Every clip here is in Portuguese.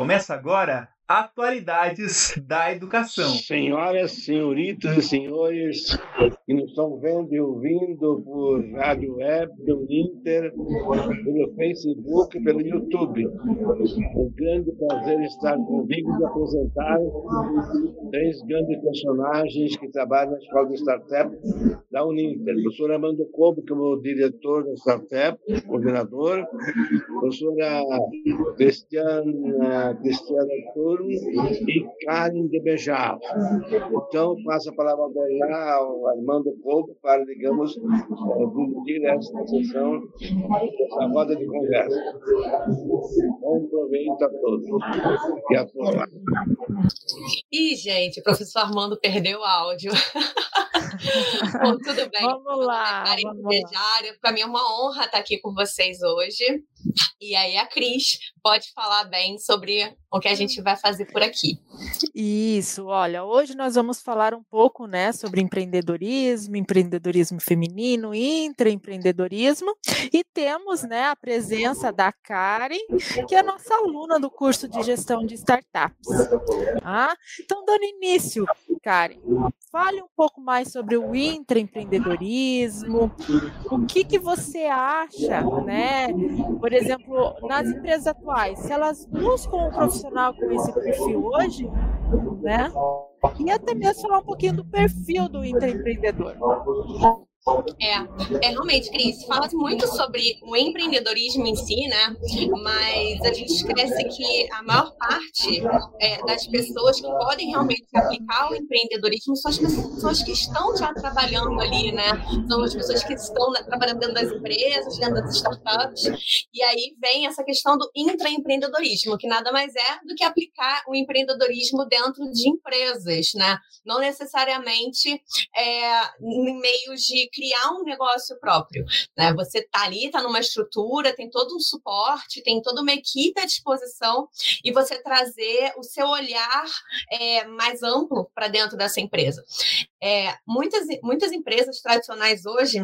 Começa agora Atualidades da Educação. Senhoras, senhoritas e senhores que nos estão vendo e ouvindo por rádio web, pelo Inter, pelo Facebook, pelo YouTube. Um grande prazer estar convicto de apresentar três grandes personagens que trabalham na Escola de Startup da Uninter. O professor Amando Cobo, que é o diretor da Startup, coordenador. Professora Cristiana, Cristiana Tur, e Karen de Bejar. Então, passo a palavra agora ao Armando Cobo para, digamos, dirigir esta sessão, essa roda de conversa. Bom proveito a todos e a todos. Ih, gente, o professor Armando perdeu o áudio. Bom, tudo bem. Vamos lá. Para mim é uma honra estar aqui com vocês hoje. E aí a Cris pode falar bem sobre o que a gente vai fazer por aqui. Isso, olha, hoje nós vamos falar um pouco, né, sobre empreendedorismo, empreendedorismo feminino, intraempreendedorismo, e temos, né, a presença da Karen, que é nossa aluna do curso de gestão de startups. Ah, então, dando início, Karen, fale um pouco mais sobre o intraempreendedorismo, o que que você acha, né, por exemplo, nas empresas atuais, se elas buscam um profissional com esse perfil hoje, né? E até mesmo falar um pouquinho do perfil do intraempreendedor. É, é realmente, Cris, fala-se muito sobre o empreendedorismo em si, né? Mas a gente esquece que a maior parte é, das pessoas que podem realmente aplicar o empreendedorismo são as pessoas que estão já trabalhando ali, né? São as pessoas que estão né, trabalhando dentro das empresas, dentro das startups. E aí vem essa questão do intraempreendedorismo, que nada mais é do que aplicar o empreendedorismo dentro de empresas, né? Não necessariamente é, em meios de criar um negócio próprio. Né? Você está ali, está numa estrutura, tem todo um suporte, tem toda uma equipe à disposição e você trazer o seu olhar é, mais amplo para dentro dessa empresa. É, muitas, muitas empresas tradicionais hoje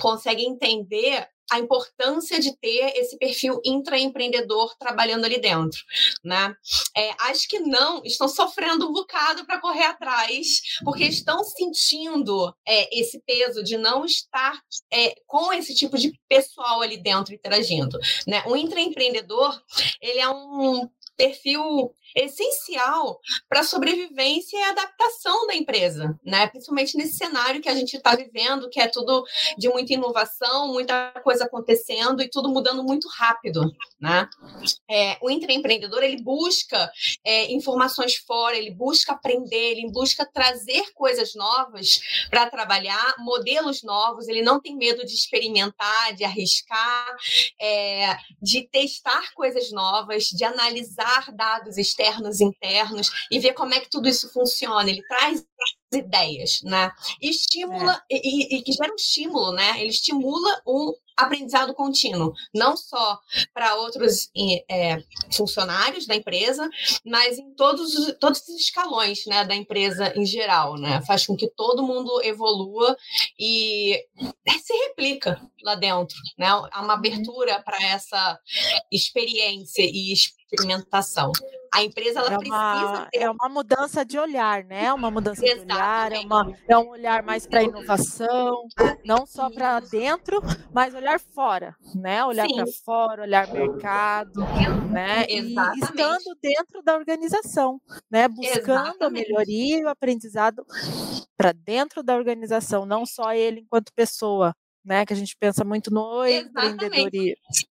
conseguem entender a importância de ter esse perfil intraempreendedor trabalhando ali dentro, né? É, as que não estão sofrendo um bocado para correr atrás, porque estão sentindo é, esse peso de não estar é, com esse tipo de pessoal ali dentro interagindo, né? O intraempreendedor, ele é um perfil essencial para a sobrevivência e adaptação da empresa, né? Principalmente nesse cenário que a gente está vivendo, que é tudo de muita inovação, muita coisa acontecendo e tudo mudando muito rápido, né? É, o intraempreendedor ele busca é, informações fora, ele busca aprender, ele busca trazer coisas novas para trabalhar, modelos novos. Ele não tem medo de experimentar, de arriscar, é, de testar coisas novas, de analisar dados externos externos, internos, e ver como é que tudo isso funciona. Ele traz ideias, né? E estimula, é. e, e, que gera um estímulo, né? Ele estimula um aprendizado contínuo, não só para outros é, funcionários da empresa, mas em todos, todos os escalões né, da empresa em geral, né? Faz com que todo mundo evolua e se replica lá dentro, né? Há uma uhum. abertura para essa experiência e experimentação. A empresa ela é uma, ter... É uma mudança de olhar, né? Uma mudança Exatamente. de olhar, é, uma, é um olhar mais para inovação, não só para dentro, mas olhar fora, né? Olhar para fora, olhar mercado, né? Exatamente. E estando dentro da organização, né? Buscando Exatamente. a melhoria e o aprendizado para dentro da organização, não só ele enquanto pessoa, né? Que a gente pensa muito no empreendedor,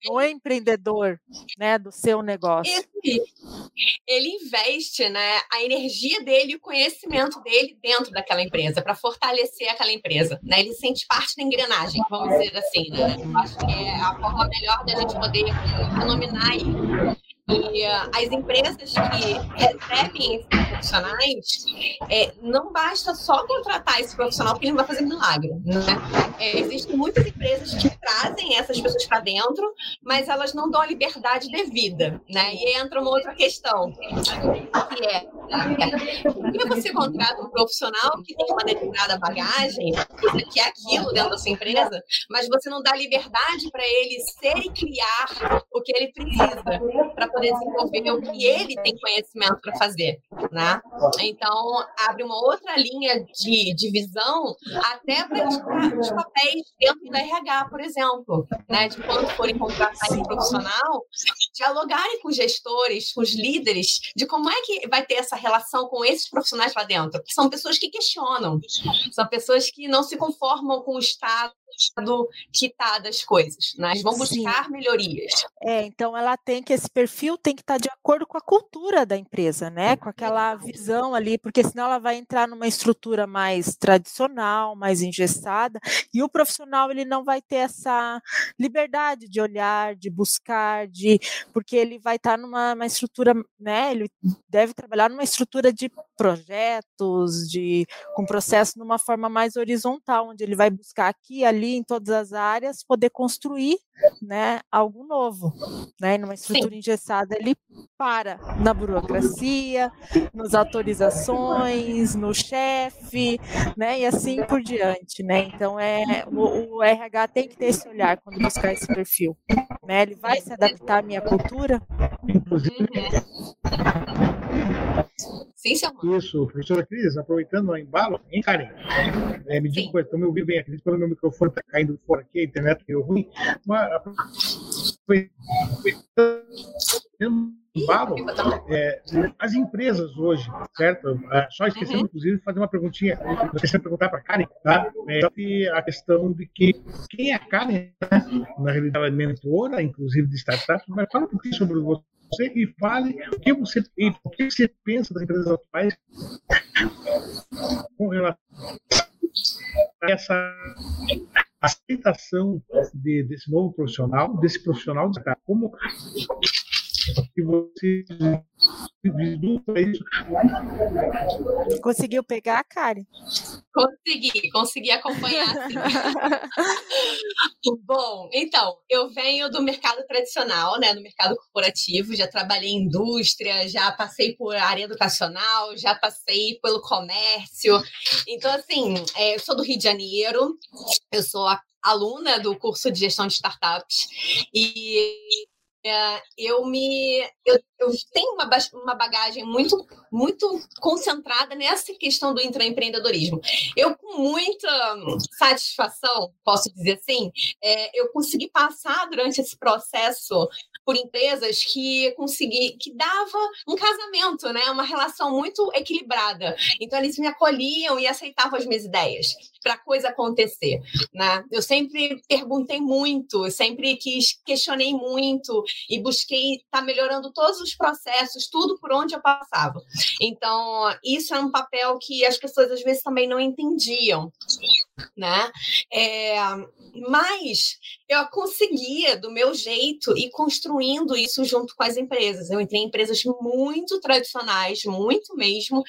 no empreendedor, né? Do seu negócio. Ele investe, né? A energia dele, o conhecimento dele dentro daquela empresa para fortalecer aquela empresa, né? Ele sente parte da engrenagem, vamos dizer assim, né? Eu acho que é a forma melhor da gente poder denominar isso. E uh, as empresas que recebem esses profissionais, é, não basta só contratar esse profissional, porque ele não vai fazer milagre. Né? É, existem muitas empresas que trazem essas pessoas para dentro, mas elas não dão a liberdade devida. Né? E aí entra uma outra questão, que é, por que você contrata um profissional que tem uma determinada bagagem, que é aquilo dentro da sua empresa, mas você não dá liberdade para ele ser e criar o que ele precisa para poder desenvolver o que ele tem conhecimento para fazer, né? Então, abre uma outra linha de, de visão até para os papéis dentro da RH, por exemplo, né? De quando forem contratar esse profissional, dialogarem com os gestores, com os líderes, de como é que vai ter essa relação com esses profissionais lá dentro. São pessoas que questionam, são pessoas que não se conformam com o estado que está das coisas, né? Eles vão buscar Sim. melhorias. É, então ela tem que esse perfil tem que estar tá de acordo com a cultura da empresa, né? Com aquela visão ali, porque senão ela vai entrar numa estrutura mais tradicional, mais engessada, e o profissional ele não vai ter essa liberdade de olhar, de buscar, de porque ele vai estar tá numa estrutura, né? Ele deve trabalhar numa estrutura de projetos, de com processo numa forma mais horizontal, onde ele vai buscar aqui, ali, em todas as áreas, poder construir, né, algo novo, né? Numa estrutura Sim. engessada, ele para na burocracia, nas autorizações, no chefe, né? E assim por diante, né? Então é o, o RH tem que ter esse olhar quando buscar esse perfil, né? Ele vai se adaptar à minha cultura. Inclusive, Sim, seu Isso, professora Cris, aproveitando o embalo, hein, Karen? É, me diga uma coisa, estão me ouvindo bem aqui, quando meu microfone está caindo fora aqui, a internet deu ruim. Mas, embalo, é, as empresas hoje, certo? É, só esquecendo, uhum. inclusive, de fazer uma perguntinha, esquecendo de perguntar para a Karen, tá? É, a questão de que quem é a Karen, né? na realidade, ela é mentora, inclusive, de startups, mas fala um pouquinho sobre você você e fale o que você, o que você pensa das empresas atuais com relação a essa aceitação de, desse novo profissional, desse profissional, como que você isso. Conseguiu pegar, Karen? Consegui, consegui acompanhar. Bom, então, eu venho do mercado tradicional, né, do mercado corporativo, já trabalhei em indústria, já passei por área educacional, já passei pelo comércio. Então, assim, é, eu sou do Rio de Janeiro, eu sou aluna do curso de gestão de startups e é, eu me eu, eu tenho uma, uma bagagem muito muito concentrada nessa questão do intraempreendedorismo. Eu com muita satisfação, posso dizer assim, é, eu consegui passar durante esse processo por empresas que consegui que dava um casamento, né, uma relação muito equilibrada. Então eles me acolhiam e aceitavam as minhas ideias para a coisa acontecer, né? Eu sempre perguntei muito, sempre quis questionei muito e busquei estar tá melhorando todos os processos, tudo por onde eu passava. Então, isso é um papel que as pessoas às vezes também não entendiam, né? É, mas eu conseguia, do meu jeito, ir construindo isso junto com as empresas. Eu entrei em empresas muito tradicionais, muito mesmo,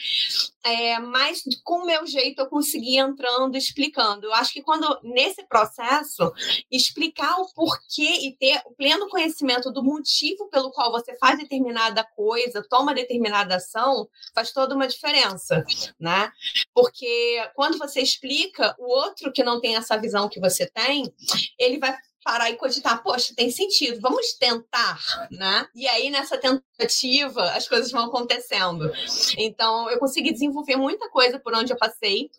é, mas com o meu jeito eu consegui entrando, explicando. Eu acho que quando, nesse processo, explicar o porquê e ter o pleno conhecimento do motivo pelo qual você faz determinada coisa, toma determinada ação, faz toda uma diferença, né? Porque quando você explica, o outro que não tem essa visão que você tem, ele vai parar e cogitar, poxa, tem sentido, vamos tentar, né? E aí, nessa tentativa, as coisas vão acontecendo. Então, eu consegui desenvolver muita coisa por onde eu passei.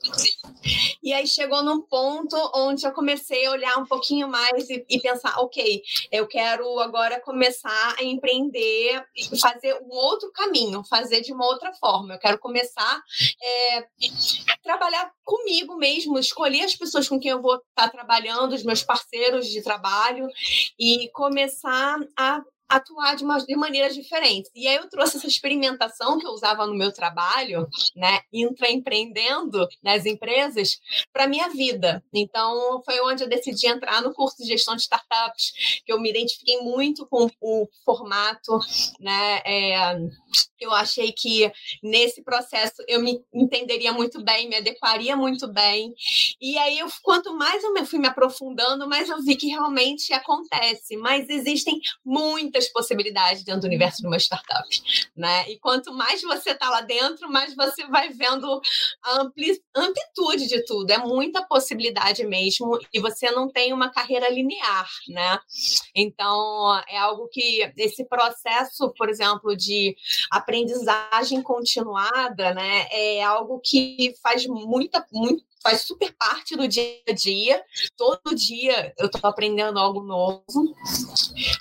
E aí chegou num ponto onde eu comecei a olhar um pouquinho mais e, e pensar, ok, eu quero agora começar a empreender fazer um outro caminho, fazer de uma outra forma. Eu quero começar é, a trabalhar comigo mesmo, escolher as pessoas com quem eu vou estar trabalhando, os meus parceiros de trabalho trabalho e começar a atuar de, uma, de maneiras diferentes. E aí eu trouxe essa experimentação que eu usava no meu trabalho, né, intraempreendendo nas empresas, para minha vida. Então foi onde eu decidi entrar no curso de gestão de startups, que eu me identifiquei muito com o formato, né, é, eu achei que nesse processo eu me entenderia muito bem, me adequaria muito bem. E aí, eu, quanto mais eu fui me aprofundando, mais eu vi que realmente acontece. Mas existem muitas possibilidades dentro do universo de uma startup, né? E quanto mais você está lá dentro, mais você vai vendo a ampli amplitude de tudo. É muita possibilidade mesmo e você não tem uma carreira linear, né? Então, é algo que esse processo, por exemplo, de aprendizagem continuada, né, é algo que faz muita, muito, faz super parte do dia a dia. Todo dia eu estou aprendendo algo novo.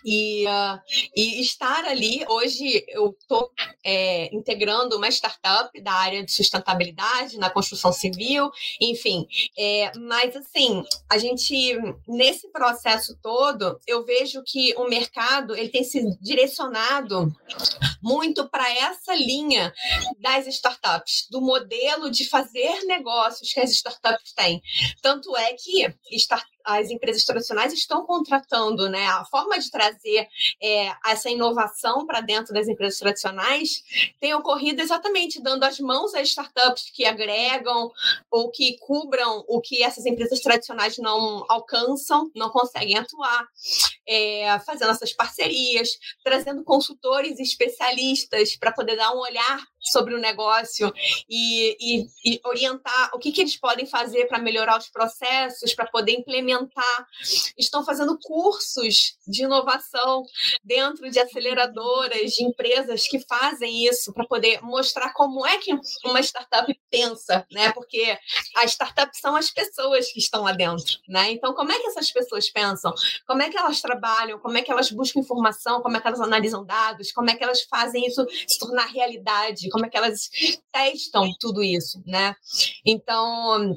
E, uh, e estar ali, hoje eu estou é, integrando uma startup da área de sustentabilidade na construção civil, enfim. É, mas, assim, a gente, nesse processo todo, eu vejo que o mercado ele tem se direcionado muito para essa linha das startups, do modelo de fazer negócios que as startups startups têm. Tanto é que as empresas tradicionais estão contratando, né? A forma de trazer é, essa inovação para dentro das empresas tradicionais tem ocorrido exatamente dando as mãos às startups que agregam ou que cubram o que essas empresas tradicionais não alcançam, não conseguem atuar, é, fazendo essas parcerias, trazendo consultores especialistas para poder dar um olhar sobre o negócio e, e, e orientar o que, que eles podem fazer para melhorar os processos, para poder implementar. Estão fazendo cursos de inovação dentro de aceleradoras, de empresas que fazem isso, para poder mostrar como é que uma startup pensa, né? Porque as startups são as pessoas que estão lá dentro, né? Então, como é que essas pessoas pensam? Como é que elas trabalham? Como é que elas buscam informação? Como é que elas analisam dados? Como é que elas fazem isso se tornar realidade? Como é que elas testam tudo isso, né? Então,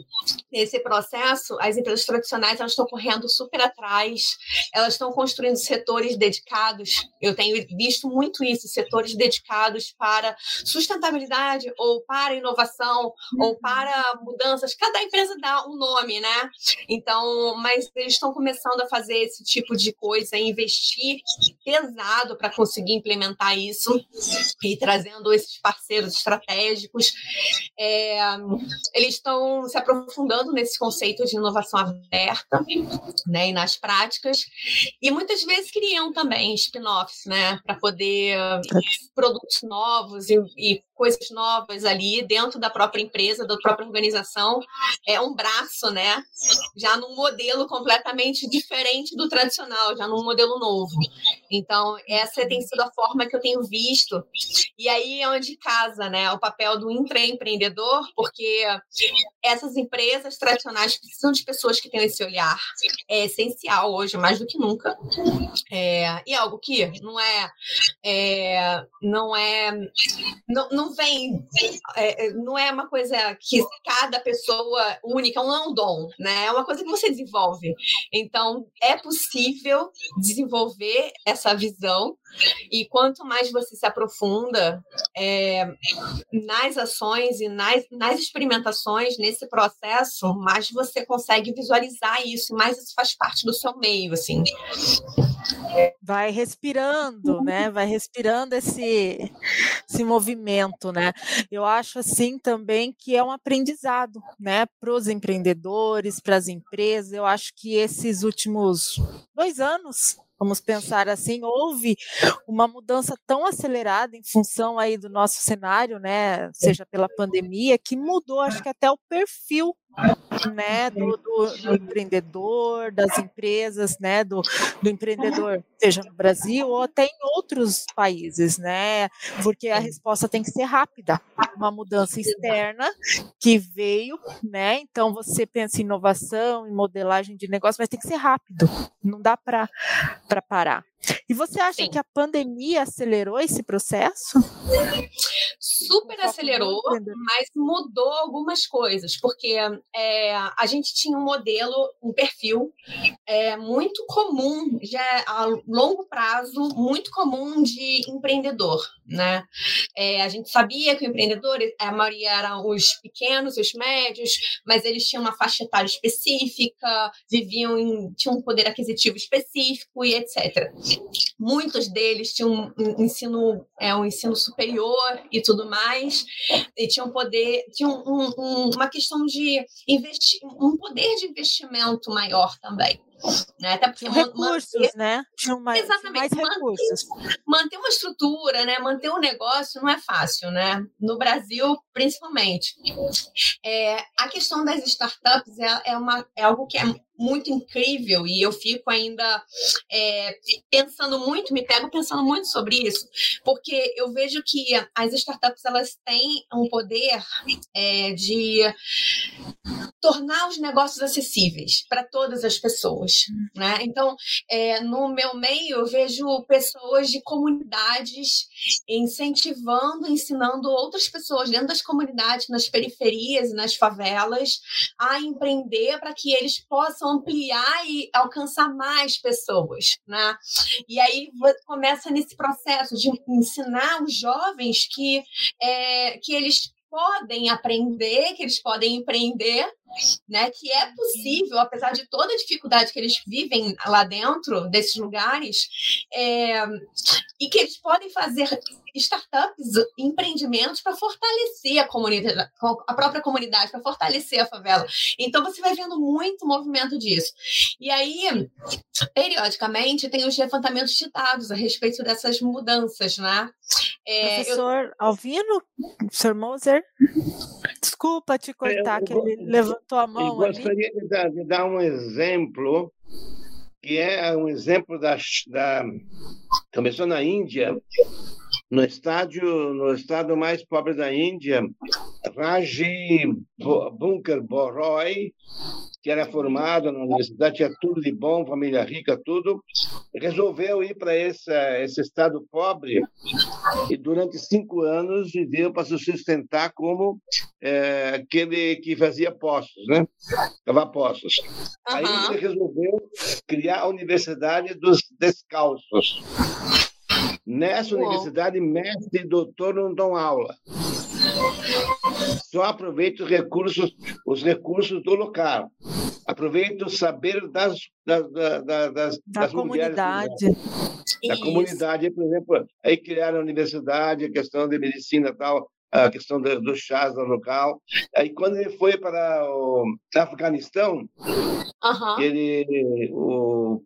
nesse processo, as empresas tradicionais elas estão correndo super atrás, elas estão construindo setores dedicados. Eu tenho visto muito isso, setores dedicados para sustentabilidade ou para inovação ou uhum. para mudanças. Cada empresa dá um nome, né? Então, mas eles estão começando a fazer esse tipo de coisa, investir pesado para conseguir implementar isso e trazendo esses parceiros parceiros estratégicos. É, eles estão se aprofundando nesse conceito de inovação aberta né, e nas práticas, e muitas vezes criam também spin-offs né, para poder produtos novos e, e coisas novas ali dentro da própria empresa, da própria organização. É um braço, né? Já num modelo completamente diferente do tradicional, já num modelo novo. Então, essa tem sido a forma que eu tenho visto. E aí é onde casa, né? O papel do intraempreendedor, porque essas empresas tradicionais precisam de pessoas que tenham esse olhar. É essencial hoje, mais do que nunca. É, e algo que não é, é não é, não, não vem, é, é, não é uma coisa que cada pessoa única, não é um dom, né? É uma coisa que você desenvolve. Então, é possível desenvolver essa visão e quanto mais você se aprofunda é, nas ações e nas, nas experimentações, nesse processo, mais você consegue visualizar isso, mais isso faz parte do seu meio, assim. Vai respirando, né? Vai respirando esse, esse movimento, né? Eu acho assim também que é um aprendizado, né? Para os empreendedores, para as empresas. Eu acho que esses últimos dois anos vamos pensar assim, houve uma mudança tão acelerada em função aí do nosso cenário, né, seja pela pandemia, que mudou, acho que até o perfil né, do, do, do, empreendedor, das empresas, né, do, do empreendedor, seja no Brasil ou até em outros países, né, porque a resposta tem que ser rápida, uma mudança externa que veio, né, então você pensa em inovação, em modelagem de negócio, mas tem que ser rápido, não dá para parar. E você acha Sim. que a pandemia acelerou esse processo? Super acelerou, mas mudou algumas coisas, porque é, a gente tinha um modelo, um perfil é, muito comum, já a longo prazo, muito comum de empreendedor, né? É, a gente sabia que o empreendedor, a maioria eram os pequenos, os médios, mas eles tinham uma faixa etária específica, viviam em, tinham um poder aquisitivo específico e etc. Muitos deles tinham um ensino, é, um ensino superior e tudo mais, e tinham poder, tinham um, um, uma questão de investir, um poder de investimento maior também. Né? Até porque recursos, manter... né? Tinha mais, Exatamente. mais recursos. Manter, manter uma estrutura, né? manter um negócio não é fácil, né? No Brasil, principalmente. É, a questão das startups é, é, uma, é algo que é muito incrível e eu fico ainda é, pensando muito, me pego pensando muito sobre isso, porque eu vejo que as startups elas têm um poder é, de tornar os negócios acessíveis para todas as pessoas, né? Então, é, no meu meio eu vejo pessoas de comunidades incentivando, ensinando outras pessoas dentro das comunidades, nas periferias, nas favelas, a empreender para que eles possam ampliar e alcançar mais pessoas, né? E aí começa nesse processo de ensinar os jovens que, é, que eles podem aprender, que eles podem empreender, né? Que é possível, apesar de toda a dificuldade que eles vivem lá dentro desses lugares, é, e que eles podem fazer startups, empreendimentos para fortalecer a comunidade, a própria comunidade, para fortalecer a favela. Então você vai vendo muito movimento disso. E aí, periodicamente, tem os levantamentos de dados a respeito dessas mudanças, né? É, Professor eu... Alvino, Sr. Moser, desculpa te cortar, eu, que ele levantou a mão. Eu gostaria de dar, de dar um exemplo que é um exemplo da, da começou na Índia no estádio, no estado mais pobre da Índia, Raji Bunker Boroi, que era formado na universidade, tinha tudo de bom, família rica, tudo, resolveu ir para esse, esse estado pobre e durante cinco anos viveu para se sustentar como é, aquele que fazia postos, né? Cava postos. Uhum. Aí ele resolveu criar a Universidade dos Descalços. Nessa universidade, mestre e doutor não dão aula. Só aproveita os recursos, os recursos do local. Aproveita o saber das, das, das, das, da comunidade. mulheres. Da comunidade, por exemplo, aí criaram a universidade, a questão de medicina e tal, a questão do, do chás no local. Aí, quando ele foi para o Afeganistão, uhum. ele, o,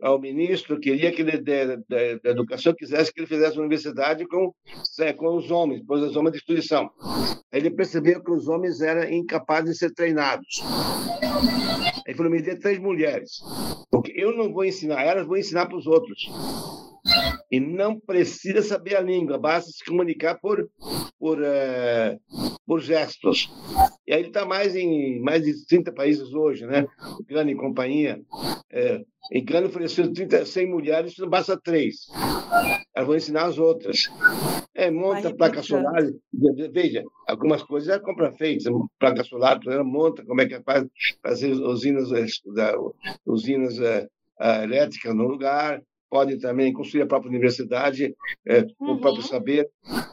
o ministro queria que ele, da, da, educação, quisesse que ele fizesse uma universidade com, é, com os homens, pois os homens de instituição. Ele percebeu que os homens eram incapazes de ser treinados. Ele falou: me dê três mulheres, porque eu não vou ensinar elas, vou ensinar para os outros e não precisa saber a língua, basta se comunicar por, por, uh, por gestos. E aí ele está mais em mais de 30 países hoje, né? O Gana e companhia. É, em Gana ofereceu 30, 100 mulheres, não basta três. Elas vão ensinar as outras. É, monta placa solar. Veja, algumas coisas já compra feitas. Placa solar, monta como é que faz fazer usinas, usinas uh, uh, elétricas no lugar, pode também construir a própria universidade, é, uhum. o próprio saber.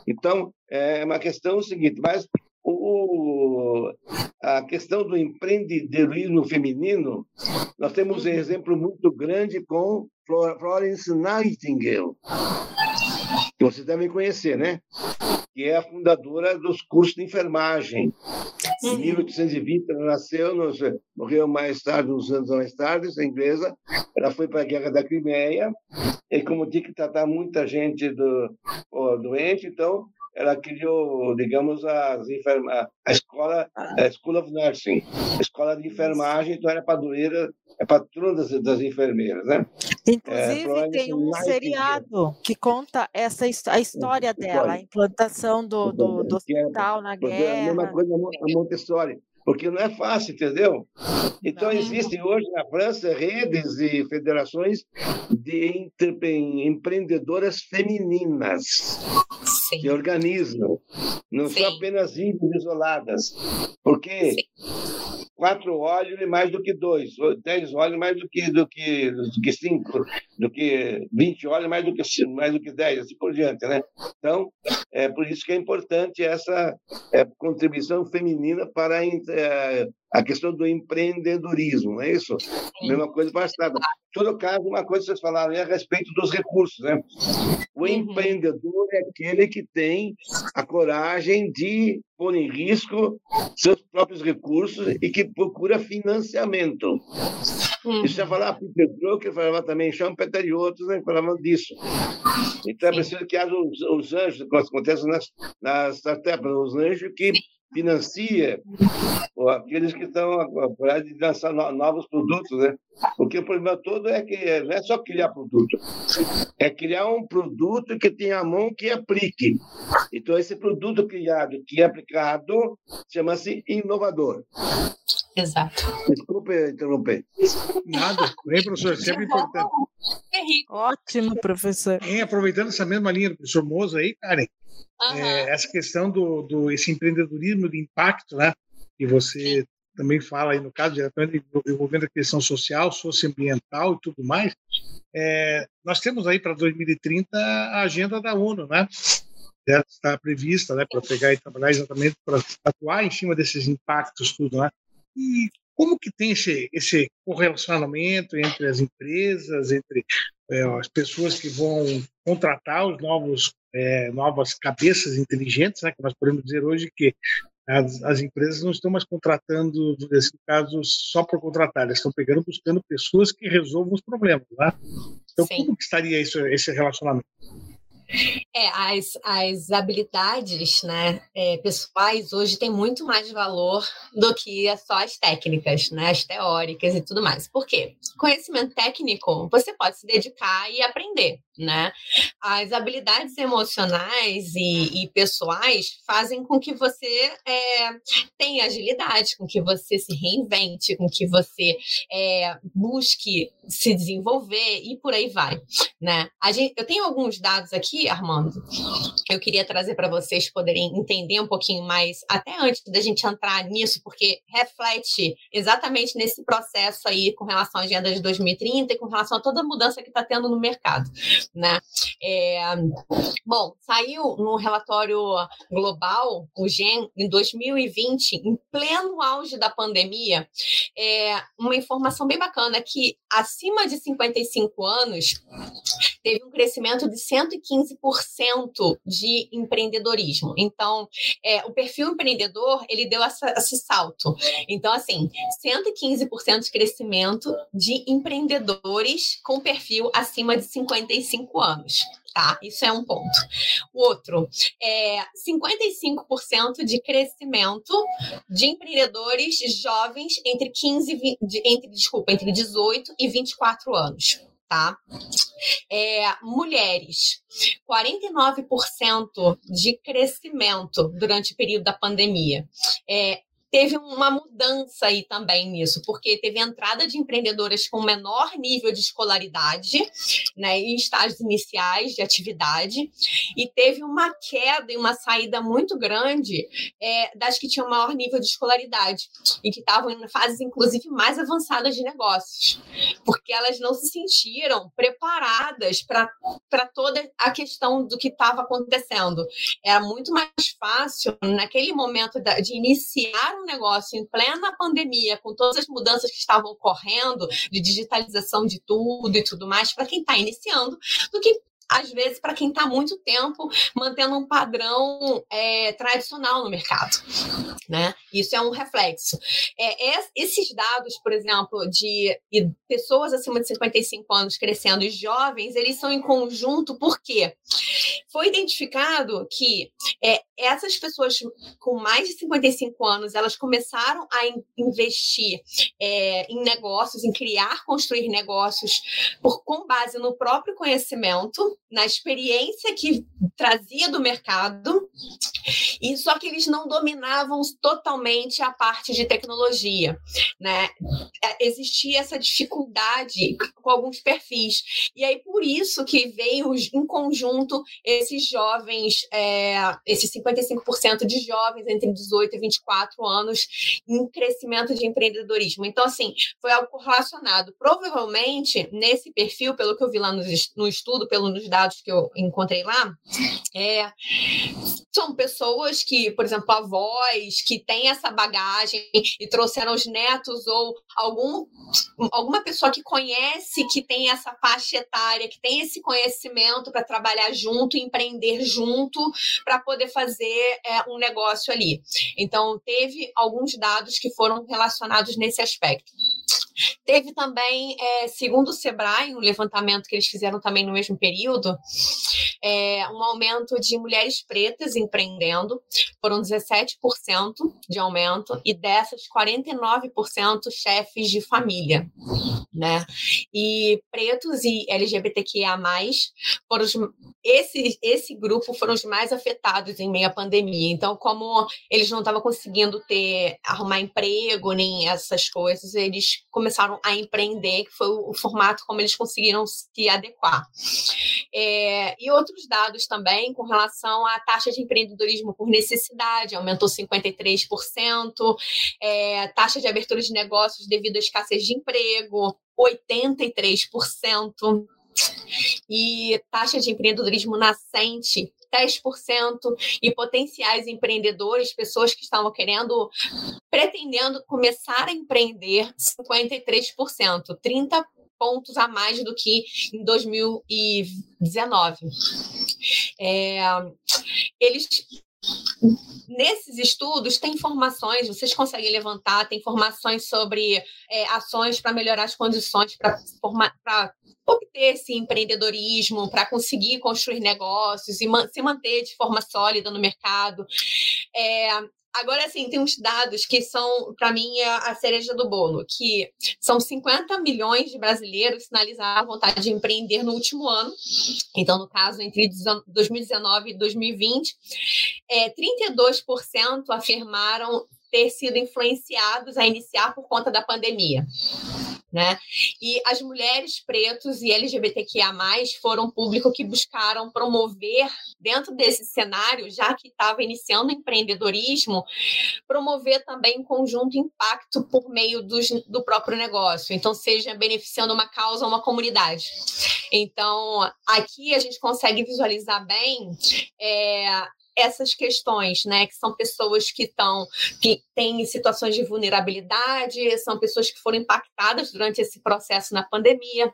Então, é uma questão seguinte, mas o, a questão do empreendedorismo feminino, nós temos um uhum. exemplo muito grande com Florence Nightingale, que vocês devem conhecer, né? Que é a fundadora dos cursos de enfermagem. Em 1820, ela nasceu, morreu mais tarde, uns anos mais tarde, essa inglesa. Ela foi para a Guerra da Crimeia, e como tinha que tratar muita gente do, doente, então ela criou, digamos, as enferma, a escola, a School of Nursing, a escola de enfermagem, então era padroeira, é patrona das, das enfermeiras, né? Inclusive é, tem um seriado que conta essa a história dela, a implantação do, do, do hospital na guerra. É a mesma coisa a Montessori porque não é fácil, entendeu? Então, existem hoje na França redes e federações de empreendedoras femininas Sim. que organizam, não Sim. são apenas índias isoladas, porque Sim quatro olhos e mais do que dois, dez olhos mais do que, do que, do que cinco, do que vinte olhos mais do que, mais do que dez, assim por diante. Né? Então, é por isso que é importante essa é, contribuição feminina para é, a questão do empreendedorismo, não é isso? Sim. Mesma coisa passada. Em todo caso, uma coisa que vocês falaram é a respeito dos recursos. Né? O uhum. empreendedor é aquele que tem a coragem de pôr em risco seus próprios recursos e que procura financiamento. Uhum. E você falava Peter Drucker, falava também Schumpeter e outros, né, falavam disso. Então é preciso que haja os, os anjos, que acontece nas, nas startups, os anjos que financia aqueles que estão a de lançar novos produtos, né? Porque o problema todo é que não é só criar produto, é criar um produto que tenha a mão que aplique. Então, esse produto criado, que é aplicado, chama-se inovador. Exato. Desculpe interromper. Nada, bem, professor, sempre importante. Ótimo, professor. E aproveitando essa mesma linha do professor Moza aí, Karen, uhum. é, essa questão do, do esse empreendedorismo de impacto, né? Que você Sim. também fala aí, no caso, diretamente envolvendo a questão social, socioambiental e tudo mais. É, nós temos aí para 2030 a agenda da ONU, né? Está prevista né, para pegar e trabalhar exatamente para atuar em cima desses impactos, tudo, né? E como que tem esse, esse correlacionamento entre as empresas, entre é, as pessoas que vão contratar os novos é, novas cabeças inteligentes, né, que nós podemos dizer hoje que as, as empresas não estão mais contratando, nesse caso, só por contratar, elas estão pegando, buscando pessoas que resolvam os problemas. Né? Então, Sim. como que estaria isso, esse relacionamento? É, as, as habilidades né, é, pessoais hoje têm muito mais valor do que só as técnicas, né, as teóricas e tudo mais. Por quê? Conhecimento técnico você pode se dedicar e aprender, né? As habilidades emocionais e, e pessoais fazem com que você é, tenha agilidade, com que você se reinvente, com que você é, busque se desenvolver e por aí vai, né? A gente, eu tenho alguns dados aqui, Armando, eu queria trazer para vocês poderem entender um pouquinho mais, até antes da gente entrar nisso, porque reflete exatamente nesse processo aí com relação à agenda de 2030 e com relação a toda a mudança que está tendo no mercado né? É, bom, saiu no relatório global, o GEM, em 2020, em pleno auge da pandemia, é, uma informação bem bacana que acima de 55 anos teve um crescimento de 115% de empreendedorismo. Então, é, o perfil empreendedor, ele deu essa, esse salto. Então, assim, 115% de crescimento de empreendedores com perfil acima de 55 anos. Tá, isso é um ponto. O outro é 55% de crescimento de empreendedores jovens entre 15 de, entre desculpa, entre 18 e 24 anos tá? É, mulheres, 49% de crescimento durante o período da pandemia. É, teve uma mudança aí também nisso, porque teve entrada de empreendedoras com menor nível de escolaridade, né, em estágios iniciais de atividade, e teve uma queda e uma saída muito grande é, das que tinham maior nível de escolaridade e que estavam em fases, inclusive, mais avançadas de negócios, porque elas não se sentiram preparadas para toda a questão do que estava acontecendo. Era muito mais fácil, naquele momento de iniciar um negócio em plena pandemia, com todas as mudanças que estavam ocorrendo, de digitalização de tudo e tudo mais, para quem está iniciando, do que às vezes, para quem está muito tempo mantendo um padrão é, tradicional no mercado. Né? Isso é um reflexo. É, esses dados, por exemplo, de pessoas acima de 55 anos crescendo e jovens, eles são em conjunto porque foi identificado que é, essas pessoas com mais de 55 anos, elas começaram a in investir é, em negócios, em criar, construir negócios por, com base no próprio conhecimento na experiência que trazia do mercado, e só que eles não dominavam totalmente a parte de tecnologia, né? É, existia essa dificuldade com alguns perfis. E aí, por isso que veio em conjunto esses jovens, é, esses 55% de jovens entre 18 e 24 anos em crescimento de empreendedorismo. Então, assim, foi algo relacionado. Provavelmente, nesse perfil, pelo que eu vi lá no, estudo, pelos dados que eu encontrei lá, é, são pessoas que, por exemplo, avós que têm essa bagagem e trouxeram os netos ou algum, alguma pessoa que conhece, que tem essa faixa etária, que tem esse conhecimento para trabalhar junto, empreender junto, para poder fazer é, um negócio ali. Então, teve alguns dados que foram relacionados nesse aspecto. Teve também, é, segundo o Sebrae, um levantamento que eles fizeram também no mesmo período, é, um aumento de mulheres pretas empreendendo, foram 17% de aumento, e dessas, 49% chefes de família. Né? E pretos e LGBTQIA, foram os, esse, esse grupo foram os mais afetados em meio à pandemia. Então, como eles não estavam conseguindo ter, arrumar emprego, nem essas coisas, eles começaram a empreender, que foi o, o formato como eles conseguiram se adequar. É, e outros dados também com relação à taxa de empreendedorismo por necessidade, aumentou 53%, é, taxa de abertura de negócios devido à escassez de emprego, 83%. E taxa de empreendedorismo nascente, 10%, e potenciais empreendedores, pessoas que estavam querendo, pretendendo começar a empreender, 53%, 30 pontos a mais do que em 2019. É, eles Nesses estudos tem informações, vocês conseguem levantar, tem informações sobre é, ações para melhorar as condições para obter esse empreendedorismo, para conseguir construir negócios e se manter de forma sólida no mercado. É, Agora, assim, tem uns dados que são, para mim, a cereja do bolo, que são 50 milhões de brasileiros sinalizaram a vontade de empreender no último ano. Então, no caso, entre 2019 e 2020, é, 32% afirmaram ter sido influenciados a iniciar por conta da pandemia né? E as mulheres pretos e LGBTQIA+, foram público que buscaram promover, dentro desse cenário, já que estava iniciando empreendedorismo, promover também um conjunto impacto por meio dos, do próprio negócio. Então, seja beneficiando uma causa ou uma comunidade. Então, aqui a gente consegue visualizar bem é, essas questões, né? Que são pessoas que estão, que têm situações de vulnerabilidade, são pessoas que foram impactadas durante esse processo na pandemia.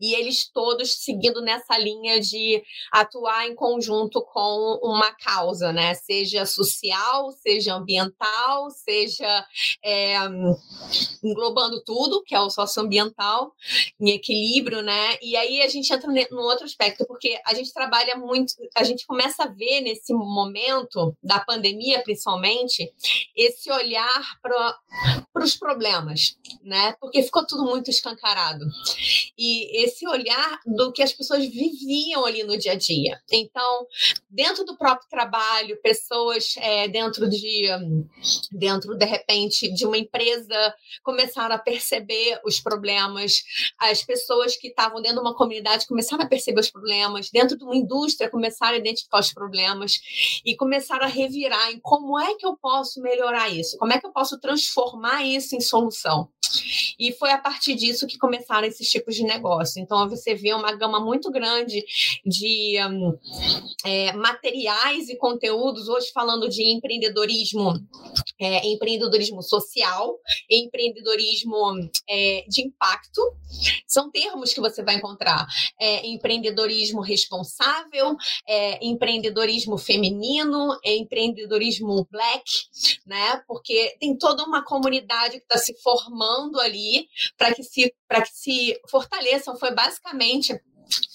E eles todos seguindo nessa linha de atuar em conjunto com uma causa, né? Seja social, seja ambiental, seja é, englobando tudo, que é o socioambiental, em equilíbrio, né? E aí a gente entra no outro aspecto, porque a gente trabalha muito, a gente começa a ver nesse momento da pandemia, principalmente, esse olhar para os problemas, né? Porque ficou tudo muito escancarado e esse olhar do que as pessoas viviam ali no dia a dia. Então, dentro do próprio trabalho, pessoas é, dentro de, dentro de repente de uma empresa começaram a perceber os problemas, as pessoas que estavam dentro de uma comunidade começaram a perceber os problemas, dentro de uma indústria começaram a identificar os problemas e começaram a revirar em como é que eu posso melhorar isso, como é que eu posso transformar isso em solução. E foi a partir disso que começaram esses tipos de negócio. Então, você vê uma gama muito grande de um, é, materiais e conteúdos, hoje falando de empreendedorismo, é, empreendedorismo social, empreendedorismo é, de impacto, são termos que você vai encontrar. É, empreendedorismo responsável, é, empreendedorismo feminino, é, empreendedorismo black, né? Porque tem toda uma comunidade que está se formando ali para que se para que se Foi basicamente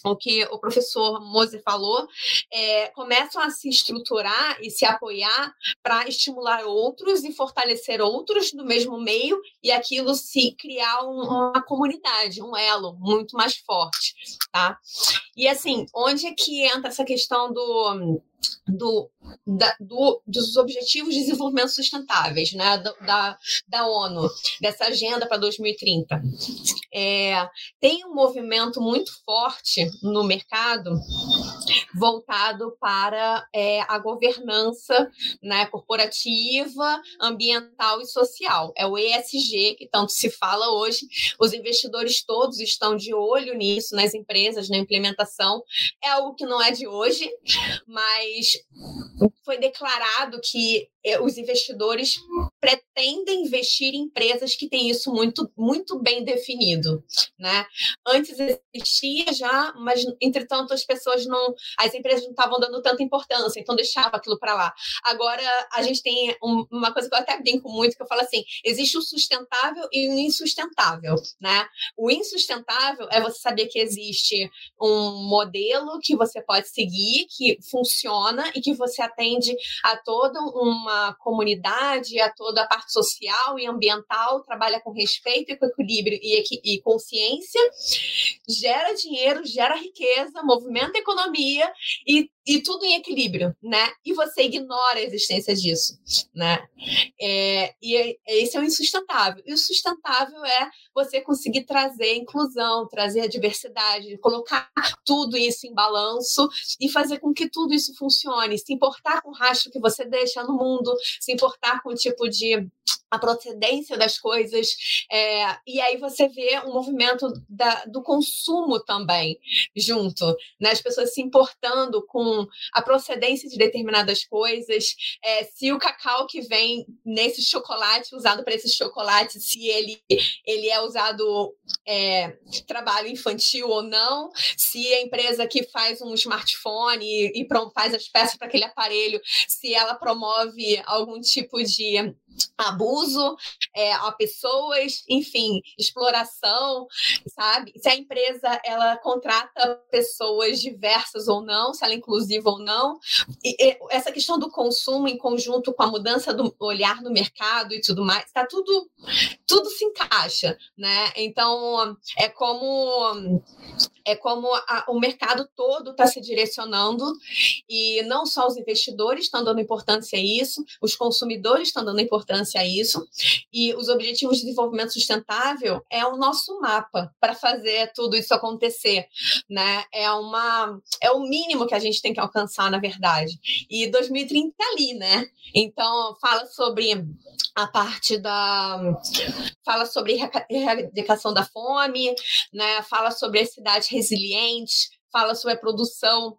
o que o professor Mose falou, é, começam a se estruturar e se apoiar para estimular outros e fortalecer outros no mesmo meio e aquilo se criar um, uma comunidade, um elo muito mais forte, tá? E assim, onde é que entra essa questão do do, da, do, dos Objetivos de Desenvolvimento Sustentáveis, né, da, da ONU, dessa agenda para 2030. É, tem um movimento muito forte no mercado voltado para é, a governança né, corporativa, ambiental e social. É o ESG, que tanto se fala hoje. Os investidores todos estão de olho nisso, nas empresas, na implementação. É algo que não é de hoje, mas foi declarado que eh, os investidores pretendem investir em empresas que têm isso muito, muito bem definido, né? Antes existia já, mas entretanto as pessoas não, as empresas não estavam dando tanta importância, então deixava aquilo para lá. Agora a gente tem um, uma coisa que eu até brinco muito, que eu falo assim, existe o sustentável e o insustentável, né? O insustentável é você saber que existe um modelo que você pode seguir, que funciona e que você atende a toda uma comunidade, a toda a parte social e ambiental, trabalha com respeito e com equilíbrio e, e consciência, gera dinheiro, gera riqueza, movimenta a economia e e tudo em equilíbrio, né? E você ignora a existência disso, né? É, e é, esse é o insustentável. E o sustentável é você conseguir trazer inclusão, trazer a diversidade, colocar tudo isso em balanço e fazer com que tudo isso funcione, se importar com o rastro que você deixa no mundo, se importar com o tipo de a procedência das coisas, é, e aí você vê um movimento da, do consumo também junto, né? as pessoas se importando com a procedência de determinadas coisas, é, se o cacau que vem nesse chocolate, usado para esse chocolate, se ele, ele é usado é, trabalho infantil ou não, se a empresa que faz um smartphone e, e faz as peças para aquele aparelho, se ela promove algum tipo de abuso é, a pessoas, enfim, exploração, sabe? Se a empresa ela contrata pessoas diversas ou não, se ela é inclusiva ou não, e, e essa questão do consumo em conjunto com a mudança do olhar no mercado e tudo mais, está tudo tudo se encaixa, né? Então é como é como a, o mercado todo está se direcionando e não só os investidores estão dando importância a isso, os consumidores estão dando importância a isso e os objetivos de desenvolvimento sustentável é o nosso mapa para fazer tudo isso acontecer, né? É uma é o mínimo que a gente tem que alcançar na verdade. E 2030 é ali, né? Então fala sobre a parte da fala sobre erradicação da fome, né? Fala sobre as cidades resilientes, fala sobre a produção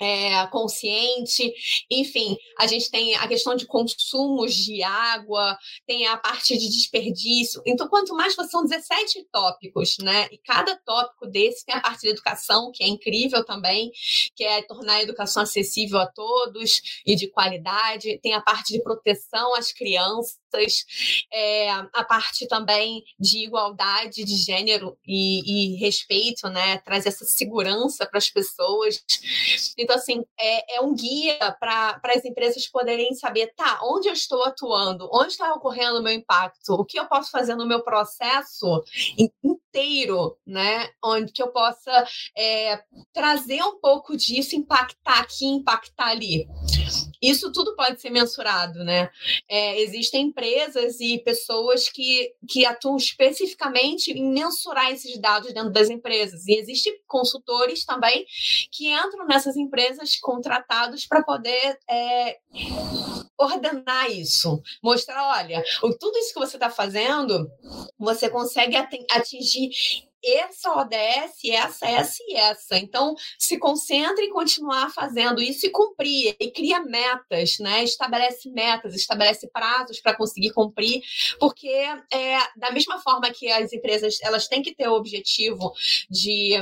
é, consciente, enfim, a gente tem a questão de consumos de água, tem a parte de desperdício. Então, quanto mais são 17 tópicos, né? E cada tópico desse tem a parte de educação, que é incrível também, que é tornar a educação acessível a todos e de qualidade, tem a parte de proteção às crianças é, a parte também de igualdade de gênero e, e respeito, né? Traz essa segurança para as pessoas. Então, assim, é, é um guia para as empresas poderem saber, tá, onde eu estou atuando, onde está ocorrendo o meu impacto, o que eu posso fazer no meu processo inteiro, né? Onde que eu possa é, trazer um pouco disso, impactar aqui, impactar ali. Isso tudo pode ser mensurado, né? É, existem empresas e pessoas que, que atuam especificamente em mensurar esses dados dentro das empresas. E existem consultores também que entram nessas empresas contratados para poder é, ordenar isso, mostrar, olha, tudo isso que você está fazendo, você consegue atingir essa ODS, essa, essa e essa. Então, se concentre em continuar fazendo isso e cumprir, e cria metas, né? Estabelece metas, estabelece prazos para conseguir cumprir, porque é, da mesma forma que as empresas elas têm que ter o objetivo de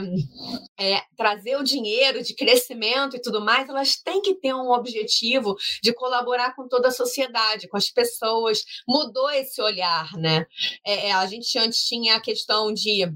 é, trazer o dinheiro, de crescimento e tudo mais, elas têm que ter um objetivo de colaborar com toda a sociedade, com as pessoas. Mudou esse olhar, né? É, é a gente antes tinha a questão de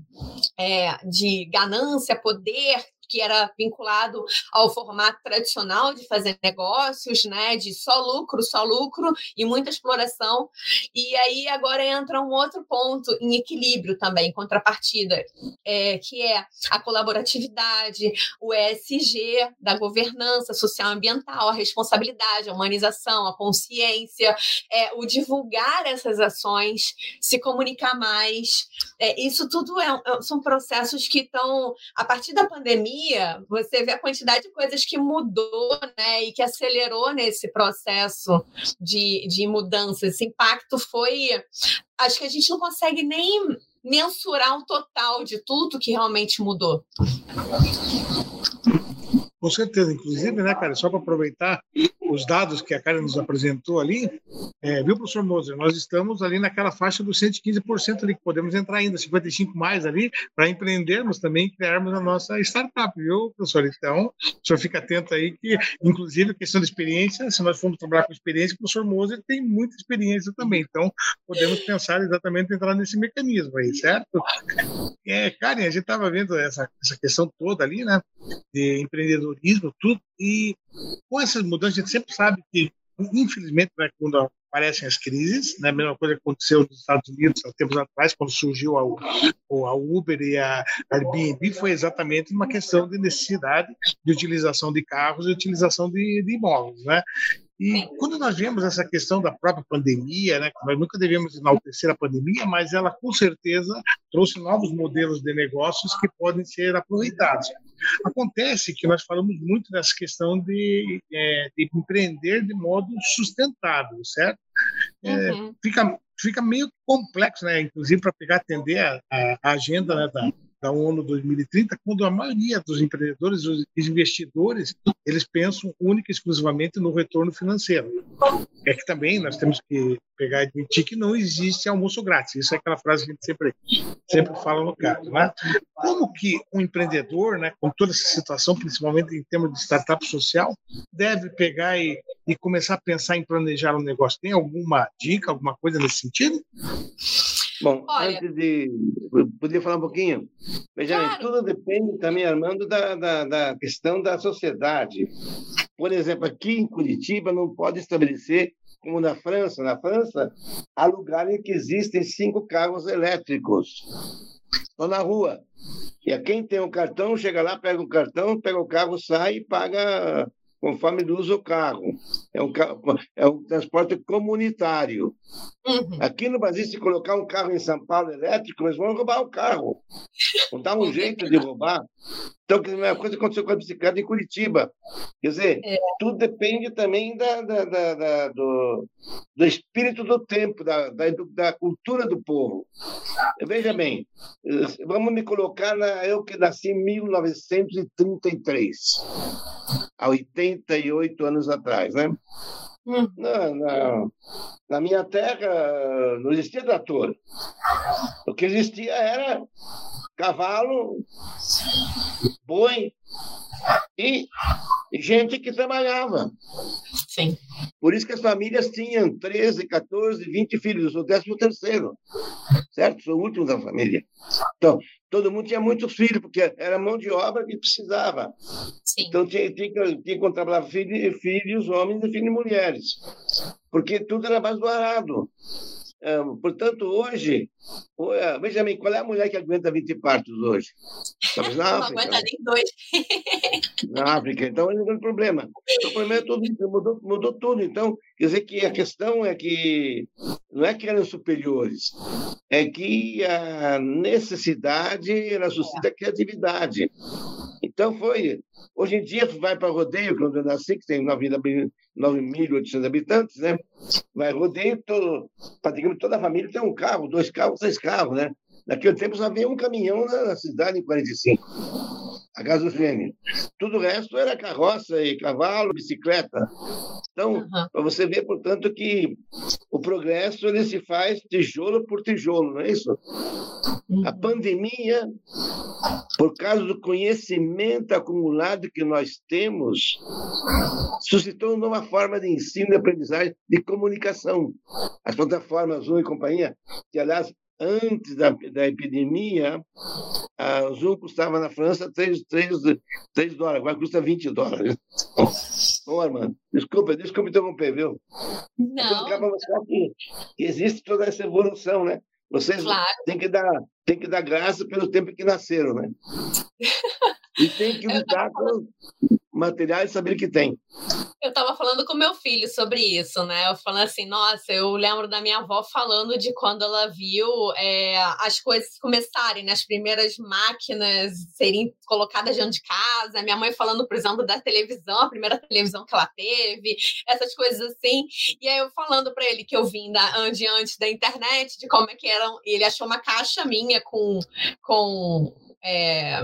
é, de ganância, poder, que era vinculado ao formato tradicional de fazer negócios, né, de só lucro, só lucro e muita exploração. E aí agora entra um outro ponto em equilíbrio também, contrapartida, é, que é a colaboratividade, o ESG da governança social ambiental, a responsabilidade, a humanização, a consciência, é, o divulgar essas ações, se comunicar mais. É, isso tudo é, são processos que estão, a partir da pandemia, pandemia, você vê a quantidade de coisas que mudou, né, e que acelerou nesse processo de, de mudança. Esse impacto foi. Acho que a gente não consegue nem mensurar o total de tudo que realmente mudou. Com certeza, inclusive, né, cara, só para aproveitar, os dados que a Karen nos apresentou ali, é, viu, professor Moser? Nós estamos ali naquela faixa dos 115% ali, que podemos entrar ainda, 55 mais ali, para empreendermos também criarmos a nossa startup, viu, professor? Então, o senhor fica atento aí que, inclusive, a questão de experiência, se nós formos trabalhar com experiência, o professor Moser tem muita experiência também, então podemos pensar exatamente entrar nesse mecanismo aí, certo? É, Karen, a gente estava vendo essa, essa questão toda ali, né, de empreendedorismo, tudo, e com essas mudanças, a gente sempre sabe que, infelizmente, né, quando aparecem as crises, né? a mesma coisa que aconteceu nos Estados Unidos há tempos atrás, quando surgiu a, a Uber e a Airbnb, foi exatamente uma questão de necessidade de utilização de carros e utilização de, de imóveis. Né? E quando nós vemos essa questão da própria pandemia, né, nós nunca devemos enaltecer a pandemia, mas ela com certeza trouxe novos modelos de negócios que podem ser aproveitados. Acontece que nós falamos muito dessa questão de, é, de empreender de modo sustentável, certo? É, uhum. fica, fica meio complexo, né? Inclusive para pegar atender a, a agenda né, da, da ONU 2030, quando a maioria dos empreendedores, os investidores, eles pensam única e exclusivamente no retorno financeiro. É que também nós temos que pegar e admitir que não existe almoço grátis. Isso é aquela frase que a gente sempre, sempre fala no caso. Né? Como que um empreendedor, né, com toda essa situação, principalmente em termos de startup social, deve pegar e, e começar a pensar em planejar um negócio? Tem alguma dica, alguma coisa nesse sentido? Bom, Olha, antes de. Podia falar um pouquinho? Veja, claro. tudo depende também, Armando, da, da, da questão da sociedade. Por exemplo, aqui em Curitiba não pode estabelecer como na França. Na França, há lugares em que existem cinco carros elétricos. Estão na rua. E quem tem um cartão, chega lá, pega o cartão, pega o carro, sai e paga conforme ele usa o carro. É um, é um transporte comunitário. Uhum. Aqui no Brasil, se colocar um carro em São Paulo elétrico, eles vão roubar o carro. Vão dar um jeito de roubar. Então, a mesma coisa aconteceu com a bicicleta em Curitiba. Quer dizer, é. tudo depende também da, da, da, da, do, do espírito do tempo, da, da, da cultura do povo. Veja bem, vamos me colocar na eu que nasci em 1933 há 88 anos atrás, né? Hum. Na, na, na, minha terra não existia trator. O que existia era cavalo, boi e gente que trabalhava. Sim. Por isso que as famílias tinham 13, 14, 20 filhos. Eu sou o décimo terceiro, certo? Sou o último da família. Então, todo mundo tinha muitos filhos, porque era mão de obra que precisava. Sim. Então, tinha, tinha, tinha que contratar filhos, filhos, homens e filhos mulheres. Porque tudo era mais do arado. Portanto, hoje, veja bem, qual é a mulher que aguenta 20 partos hoje? Talvez na África. Não aguenta nem dois. na África, então não tem problema. O problema é tudo, mudou, mudou tudo. Então, quer dizer que a questão é que não é que eram superiores, é que a necessidade ela suscita criatividade. Então foi. Hoje em dia, vai para rodeio, quando eu nasci, que tem 9.800 habitantes, né? Vai rodeio, todo, praticamente toda a família tem um carro, dois carros, três carros, né? Naquele tempo só havia um caminhão na cidade em 45 a gasolina. Tudo o resto era carroça e cavalo, bicicleta. Então, uhum. para você ver, portanto, que o progresso ele se faz tijolo por tijolo, não é isso? Uhum. A pandemia, por causa do conhecimento acumulado que nós temos, suscitou uma nova forma de ensino e aprendizagem de comunicação. As plataformas Zoom e companhia, que, aliás, antes da, da epidemia, a Zoom custava na França 3, 3, 3 dólares, agora custa 20 dólares. Bom, Armando, desculpa, desculpa interromper, viu? Não. Para mostrar que, que existe toda essa evolução, né? Vocês claro. têm, que dar, têm que dar graça pelo tempo que nasceram, né? E tem que lutar com materiais e saber que tem. Eu estava falando com meu filho sobre isso, né? Eu falando assim, nossa, eu lembro da minha avó falando de quando ela viu é, as coisas começarem, né? as primeiras máquinas serem colocadas dentro de casa. Minha mãe falando, por exemplo, da televisão, a primeira televisão que ela teve, essas coisas assim. E aí eu falando para ele que eu vim da, de antes da internet, de como é que eram. E ele achou uma caixa minha com. com é,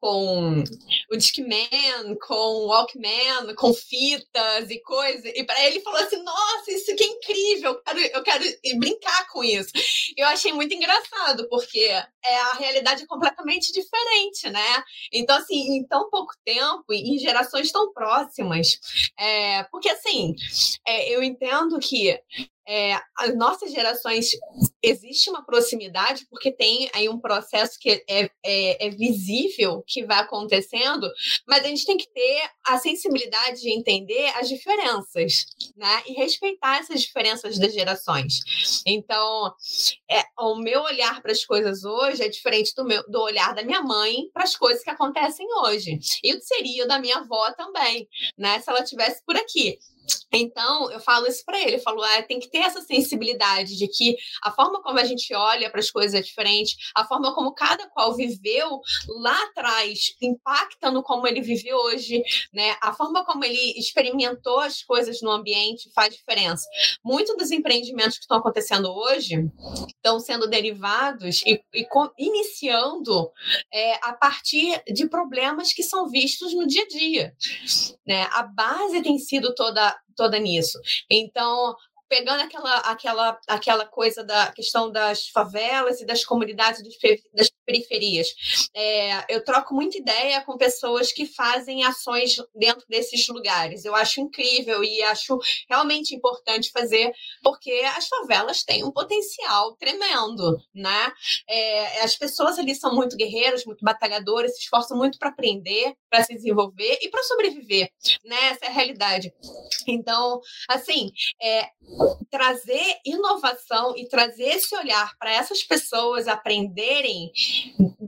com o Discman, com o Walkman, com fitas e coisas. E para ele falou assim: Nossa, isso que é incrível, eu quero, eu quero brincar com isso. Eu achei muito engraçado, porque é, a realidade é completamente diferente, né? Então, assim, em tão pouco tempo, em gerações tão próximas, é, porque assim, é, eu entendo que é, as nossas gerações existe uma proximidade porque tem aí um processo que é, é, é, visível que vai acontecendo, mas a gente tem que ter a sensibilidade de entender as diferenças, né? E respeitar essas diferenças das gerações. Então, é, o meu olhar para as coisas hoje é diferente do, meu, do olhar da minha mãe para as coisas que acontecem hoje. E seria o da minha avó também, né? Se ela tivesse por aqui. Então, eu falo isso para ele, eu falo, ah, tem que ter essa sensibilidade de que a forma como a gente olha para as coisas é diferente, a forma como cada qual viveu lá atrás impacta no como ele vive hoje, né? A forma como ele experimentou as coisas no ambiente faz diferença. Muitos dos empreendimentos que estão acontecendo hoje estão sendo derivados e, e iniciando é, a partir de problemas que são vistos no dia a dia, né? A base tem sido toda toda nisso. Então, pegando aquela, aquela, aquela coisa da questão das favelas e das comunidades das periferias. É, eu troco muita ideia com pessoas que fazem ações dentro desses lugares. Eu acho incrível e acho realmente importante fazer, porque as favelas têm um potencial tremendo, né? É, as pessoas ali são muito guerreiras, muito batalhadoras, se esforçam muito para aprender, para se desenvolver e para sobreviver, né? Essa é a realidade. Então, assim, é, trazer inovação e trazer esse olhar para essas pessoas aprenderem,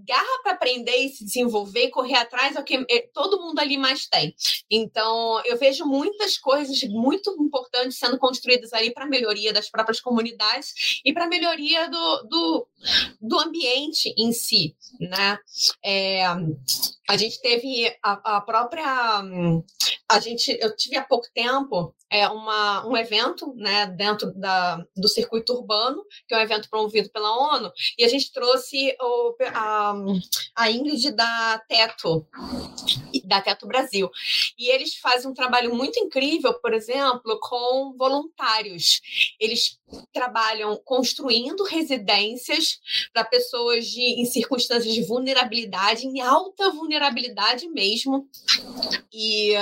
garra para aprender e se desenvolver correr atrás é o que é, todo mundo ali mais tem. Então, eu vejo muitas coisas muito importantes sendo construídas ali para a melhoria das próprias comunidades e para a melhoria do, do, do ambiente em si, né? É, a gente teve a, a própria. A gente, eu tive há pouco tempo é uma, um evento né, dentro da, do circuito urbano, que é um evento promovido pela ONU, e a gente trouxe o, a, a Ingrid da Teto, da Teto Brasil. E eles fazem um trabalho muito incrível, por exemplo, com voluntários. Eles trabalham construindo residências para pessoas de, em circunstâncias de vulnerabilidade, em alta vulnerabilidade mesmo, e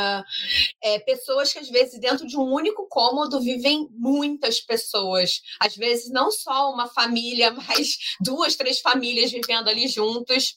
é, pessoas que às vezes dentro de um único cômodo vivem muitas pessoas, às vezes não só uma família, mas duas, três famílias vivendo ali juntos,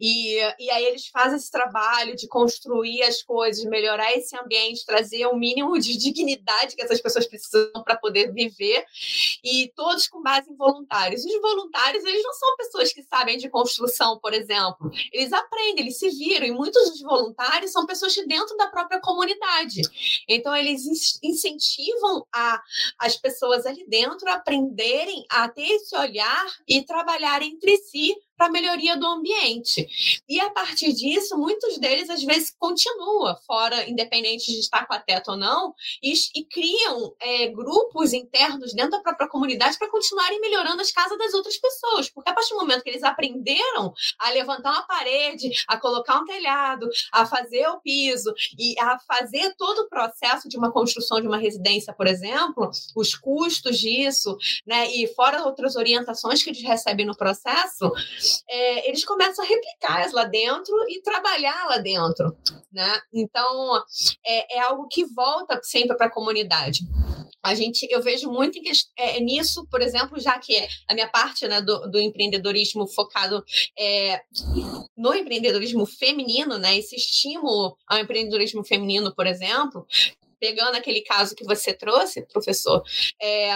e, e aí eles fazem esse trabalho de construir as coisas, melhorar esse ambiente, trazer o mínimo de dignidade que essas pessoas precisam para poder viver e todos com base em voluntários. Os voluntários, eles não são pessoas que sabem de construção, por exemplo. Eles aprendem, eles se viram, e muitos dos voluntários são pessoas de dentro da própria comunidade. Então, eles incentivam a, as pessoas ali dentro a aprenderem a ter esse olhar e trabalhar entre si para a melhoria do ambiente. E a partir disso, muitos deles às vezes continuam fora, independente de estar com a teto ou não, e, e criam é, grupos internos dentro da própria comunidade para continuarem melhorando as casas das outras pessoas. Porque a partir do momento que eles aprenderam a levantar uma parede, a colocar um telhado, a fazer o piso e a fazer todo o processo de uma construção de uma residência, por exemplo, os custos disso, né, e fora outras orientações que eles recebem no processo, é, eles começam a replicar lá dentro e trabalhar lá dentro, né? Então, é, é algo que volta sempre para a comunidade. A gente, eu vejo muito é, nisso, por exemplo, já que a minha parte né, do, do empreendedorismo focado é, no empreendedorismo feminino, né, esse estímulo ao empreendedorismo feminino, por exemplo, pegando aquele caso que você trouxe, professor, é,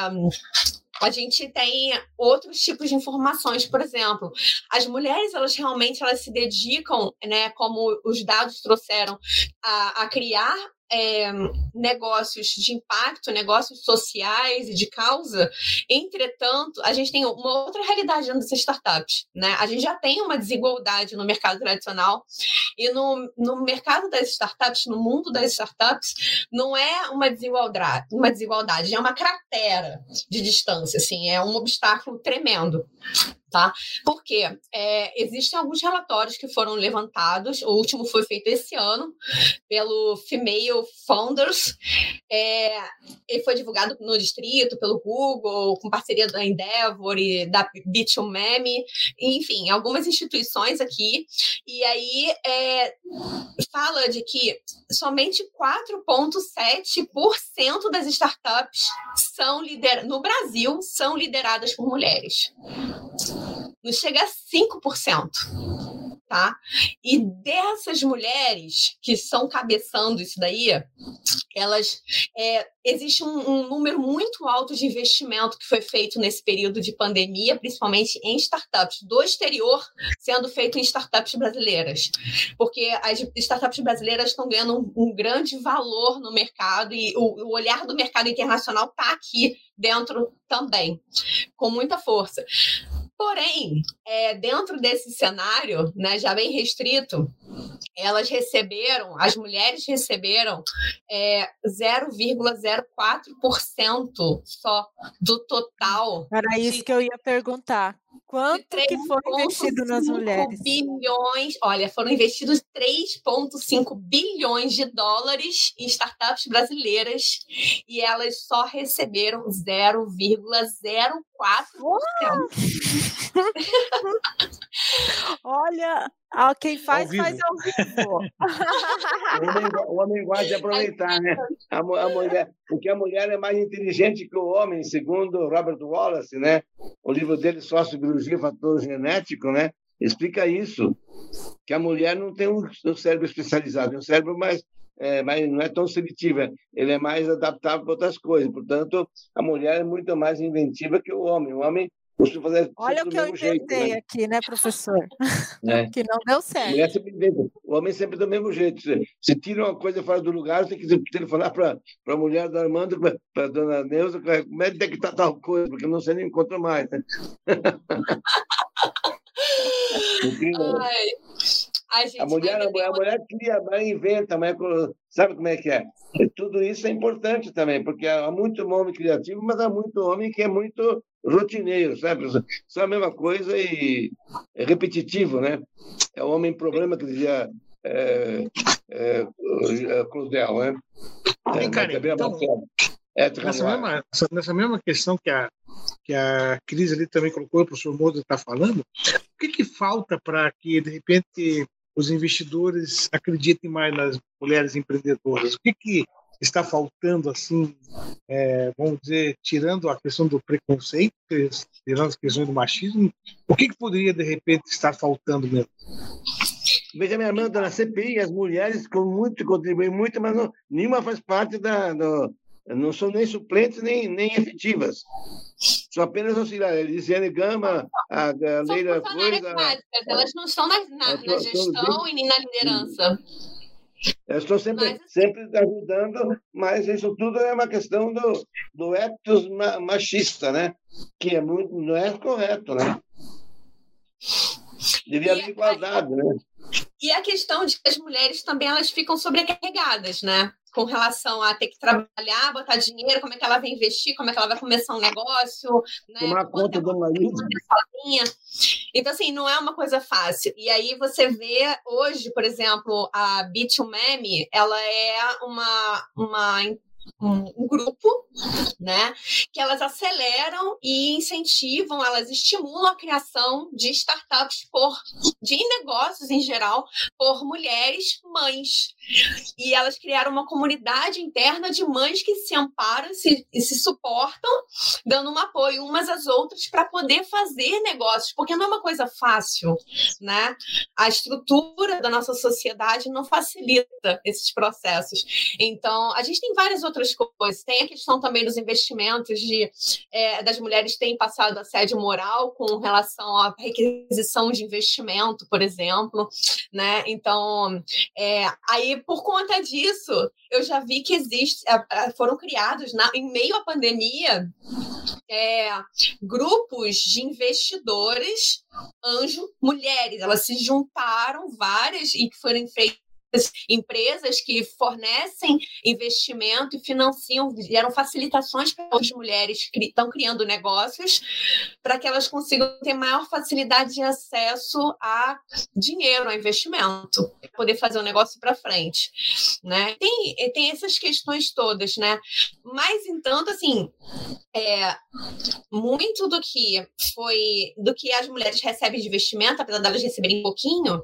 a gente tem outros tipos de informações, por exemplo, as mulheres elas realmente elas se dedicam, né, como os dados trouxeram, a, a criar é, negócios de impacto, negócios sociais e de causa. Entretanto, a gente tem uma outra realidade dentro das startups. Né? A gente já tem uma desigualdade no mercado tradicional e no, no mercado das startups, no mundo das startups, não é uma desigualdade, uma desigualdade, é uma cratera de distância, assim, é um obstáculo tremendo. Tá? Porque é, existem alguns relatórios que foram levantados, o último foi feito esse ano pelo Female Founders, é, ele foi divulgado no distrito, pelo Google, com parceria da Endeavor e da Bit2Meme, enfim, algumas instituições aqui, e aí é, fala de que somente 4,7% das startups são lider no Brasil são lideradas por mulheres não chega a 5%. Tá? E dessas mulheres que estão cabeçando isso daí, elas é, existe um, um, número muito alto de investimento que foi feito nesse período de pandemia, principalmente em startups do exterior, sendo feito em startups brasileiras, porque as startups brasileiras estão ganhando um, um grande valor no mercado e o, o olhar do mercado internacional está aqui dentro também, com muita força. Porém, é, dentro desse cenário, né, já bem restrito, elas receberam, as mulheres receberam é, 0,04% só do total. Era isso de, que eu ia perguntar. Quanto que foi investido nas mulheres? bilhões, olha, foram investidos 3,5 bilhões de dólares em startups brasileiras e elas só receberam 0,04%. olha, quem faz, faz ao vivo. o, homem, gosta de aproveitar, né? A, a, mulher, porque a mulher é mais inteligente que o homem, segundo Robert Wallace, né? O livro dele, Sociobiologia Fator Genético, né? Explica isso, que a mulher não tem um, um cérebro especializado, é um cérebro mais é, mas não é tão seletiva, ele é mais adaptável para outras coisas. Portanto, a mulher é muito mais inventiva que o homem. O homem fazer Olha o que eu inventei jeito, né? aqui, né, professor? É. que não deu certo. O homem sempre do mesmo jeito. Se tira uma coisa fora do lugar, você tem que telefonar para a mulher do Armando, para a dona Neuza, como é que estar tal coisa, porque não sei nem encontra mais. Né? Ai. A, a mulher, a, a mulher cria, a mulher inventa, a mulher, sabe como é que é? E tudo isso é importante também, porque há muito homem criativo, mas há muito homem que é muito rotineiro, sabe? Só a mesma coisa e é repetitivo, né? É o homem problema que dizia é, é, é Crudel, né? É, Karen, então, é, nessa, mesma, nessa mesma questão que a, que a Cris ali também colocou, o professor Moura está falando, o que, que falta para que, de repente, os investidores acreditem mais nas mulheres empreendedoras? O que, que está faltando, assim, é, vamos dizer, tirando a questão do preconceito, tirando as questões do machismo, o que, que poderia, de repente, estar faltando mesmo? Veja, minha irmã, na CPI, as mulheres com muito, contribuem muito, mas não, nenhuma faz parte da. Do, não são nem suplentes nem, nem efetivas. São apenas auxiliares. Elisiane Gama, a, a Leila Coisa. Elas não estão na, na, na gestão e nem na liderança. Eu estou sempre, mas... sempre ajudando, mas isso tudo é uma questão do, do ethos machista, né? Que é muito, não é correto, né? Devia haver igualdade, né? E a questão de que as mulheres também elas ficam sobrecarregadas, né? com relação a ter que trabalhar, botar dinheiro, como é que ela vai investir, como é que ela vai começar um negócio, né? Tomar conta do marido. Sozinha. Então, assim, não é uma coisa fácil. E aí você vê hoje, por exemplo, a Bit2Meme, ela é uma, uma um, grupo, né, que elas aceleram e incentivam, elas estimulam a criação de startups por de negócios em geral por mulheres mães. E elas criaram uma comunidade interna de mães que se amparam se, e se suportam, dando um apoio umas às outras para poder fazer negócios, porque não é uma coisa fácil, né? A estrutura da nossa sociedade não facilita esses processos. Então, a gente tem várias outras coisas. Tem a questão também dos investimentos de é, das mulheres terem passado assédio moral com relação à requisição de investimento, por exemplo, né? Então, é, aí por conta disso, eu já vi que existe, foram criados na, em meio à pandemia é, grupos de investidores anjo mulheres. Elas se juntaram várias e que foram feitas empresas que fornecem investimento e financiam, geram facilitações para as mulheres que estão criando negócios para que elas consigam ter maior facilidade de acesso a dinheiro, a investimento, poder fazer o negócio para frente, né? Tem, tem essas questões todas, né? Mas, entanto, assim, é, muito do que foi, do que as mulheres recebem de investimento, apesar delas receberem pouquinho,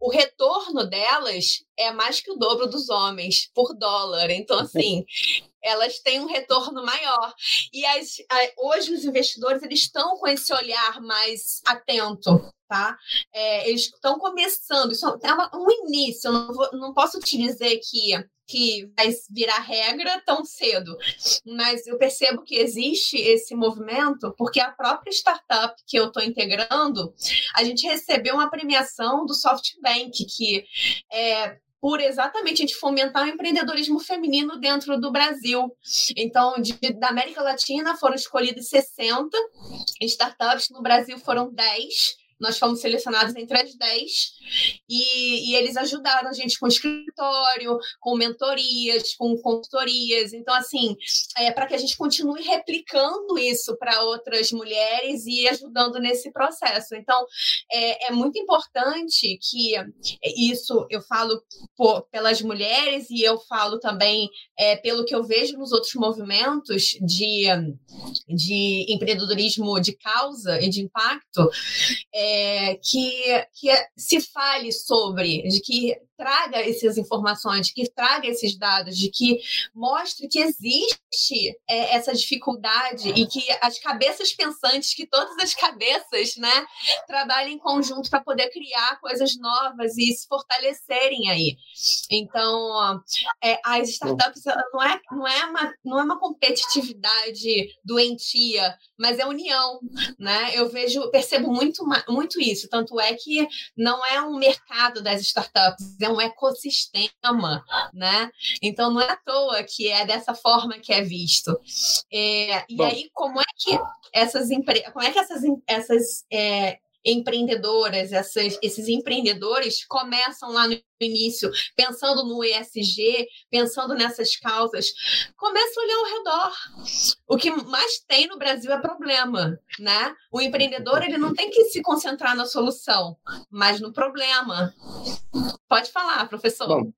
o retorno delas é mais que o dobro dos homens por dólar. Então, assim, elas têm um retorno maior. E as, hoje os investidores eles estão com esse olhar mais atento. Tá? É, eles estão começando, isso é um início. Eu não, vou, não posso te dizer que que vai virar regra tão cedo. Mas eu percebo que existe esse movimento porque a própria startup que eu estou integrando, a gente recebeu uma premiação do SoftBank, que é, por exatamente a gente fomentar o empreendedorismo feminino dentro do Brasil. Então, de, da América Latina foram escolhidas 60 startups, no Brasil foram 10 nós fomos selecionados entre as 10 e, e, eles ajudaram a gente com escritório, com mentorias, com consultorias. Então, assim, é, para que a gente continue replicando isso para outras mulheres e ajudando nesse processo. Então, é, é muito importante que isso eu falo pelas mulheres e eu falo também é, pelo que eu vejo nos outros movimentos de, de empreendedorismo de causa e de impacto. É, é, que, que se fale sobre, de que traga essas informações, que traga esses dados, de que mostre que existe é, essa dificuldade e que as cabeças pensantes, que todas as cabeças, né, trabalhem em conjunto para poder criar coisas novas e se fortalecerem aí. Então, é, as startups não é, não, é uma, não é uma competitividade doentia, mas é união, né? Eu vejo, percebo muito, muito isso. Tanto é que não é um mercado das startups, é um ecossistema, né? Então não é à toa que é dessa forma que é visto. É, e Bom. aí, como é que essas empresas, como é que essas, essas é, empreendedoras, essas, esses empreendedores começam lá no início, pensando no ESG, pensando nessas causas, começa a olhar ao redor. O que mais tem no Brasil é problema, né? O empreendedor ele não tem que se concentrar na solução, mas no problema. Pode falar, professor. Bom,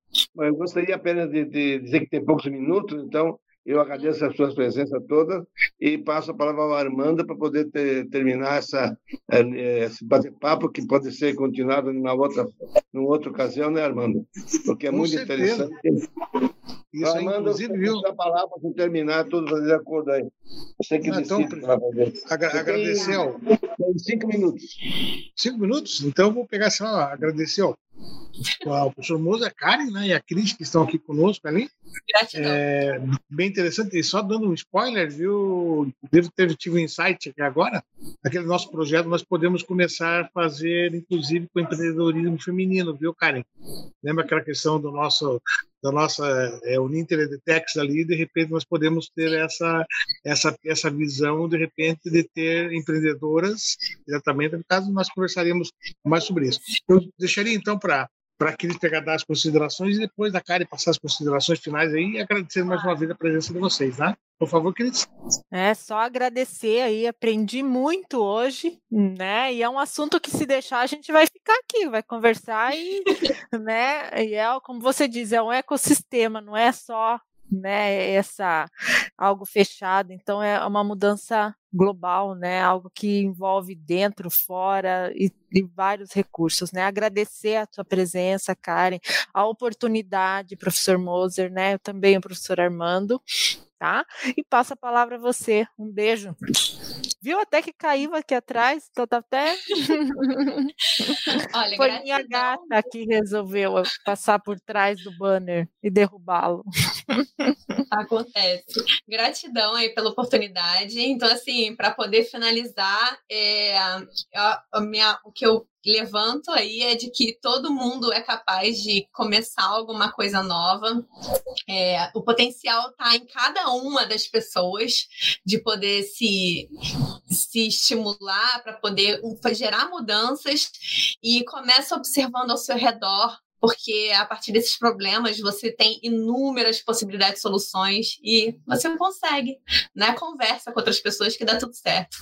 eu gostaria apenas de, de dizer que tem poucos minutos, então eu agradeço a sua presença toda e passo a palavra ao Armando para poder ter, terminar essa, eh, esse bate-papo que pode ser continuado numa outra, numa outra ocasião, né, Armando? Porque é Com muito certeza. interessante. Isso Armando, inclusive, viu? a palavra para terminar, todos fazer acordo aí. Você que ah, então, agra agradecer ao... Tem cinco minutos. Cinco minutos? Então eu vou pegar assim, ó, agradecer ao o professor Moza, a Karen né, e a Cris, que estão aqui conosco ali. Gratidão. É, bem interessante. E só dando um spoiler, viu? Devo ter tido um insight aqui agora. Aquele nosso projeto nós podemos começar a fazer, inclusive, com empreendedorismo feminino, viu, Karen? Lembra aquela questão do nosso da nossa é, Uninter Edetex ali, de repente nós podemos ter essa, essa, essa visão, de repente, de ter empreendedoras, exatamente, no caso nós conversaríamos mais sobre isso. Eu deixaria então para para que eles pegar as considerações e depois da Karen passar as considerações finais aí e agradecer mais uma vez a presença de vocês, tá? Por favor, queridos. É só agradecer aí, aprendi muito hoje, né? E é um assunto que se deixar a gente vai ficar aqui, vai conversar e, né? E é como você diz, é um ecossistema, não é só né, essa algo fechado, então é uma mudança global, né, algo que envolve dentro, fora e, e, vários recursos, né, agradecer a sua presença, Karen, a oportunidade, professor Moser, né, também o professor Armando, tá, e passo a palavra a você, um beijo. Viu até que caiu aqui atrás, então tá até. Olha, Foi gratidão. minha gata que resolveu passar por trás do banner e derrubá-lo. Acontece. Gratidão aí pela oportunidade. Então, assim, para poder finalizar, é, a, a minha, o que eu levanto aí é de que todo mundo é capaz de começar alguma coisa nova. É, o potencial está em cada uma das pessoas de poder se, se estimular para poder gerar mudanças e começa observando ao seu redor porque a partir desses problemas você tem inúmeras possibilidades de soluções e você consegue, né? Conversa com outras pessoas que dá tudo certo.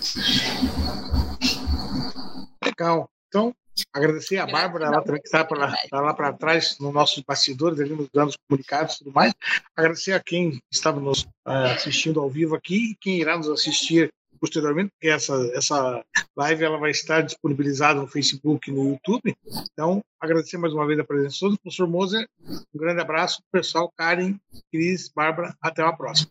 Legal. Então, agradecer a Bárbara, ela também que está, tá lá para trás, no nosso bastidores, ali nos dando comunicados e tudo mais. Agradecer a quem estava nos uh, assistindo ao vivo aqui e quem irá nos assistir posteriormente, porque essa, essa live ela vai estar disponibilizada no Facebook e no YouTube. Então, agradecer mais uma vez a presença de todos. Professor Moser, um grande abraço. Pessoal, Karen, Cris, Bárbara, até a próxima.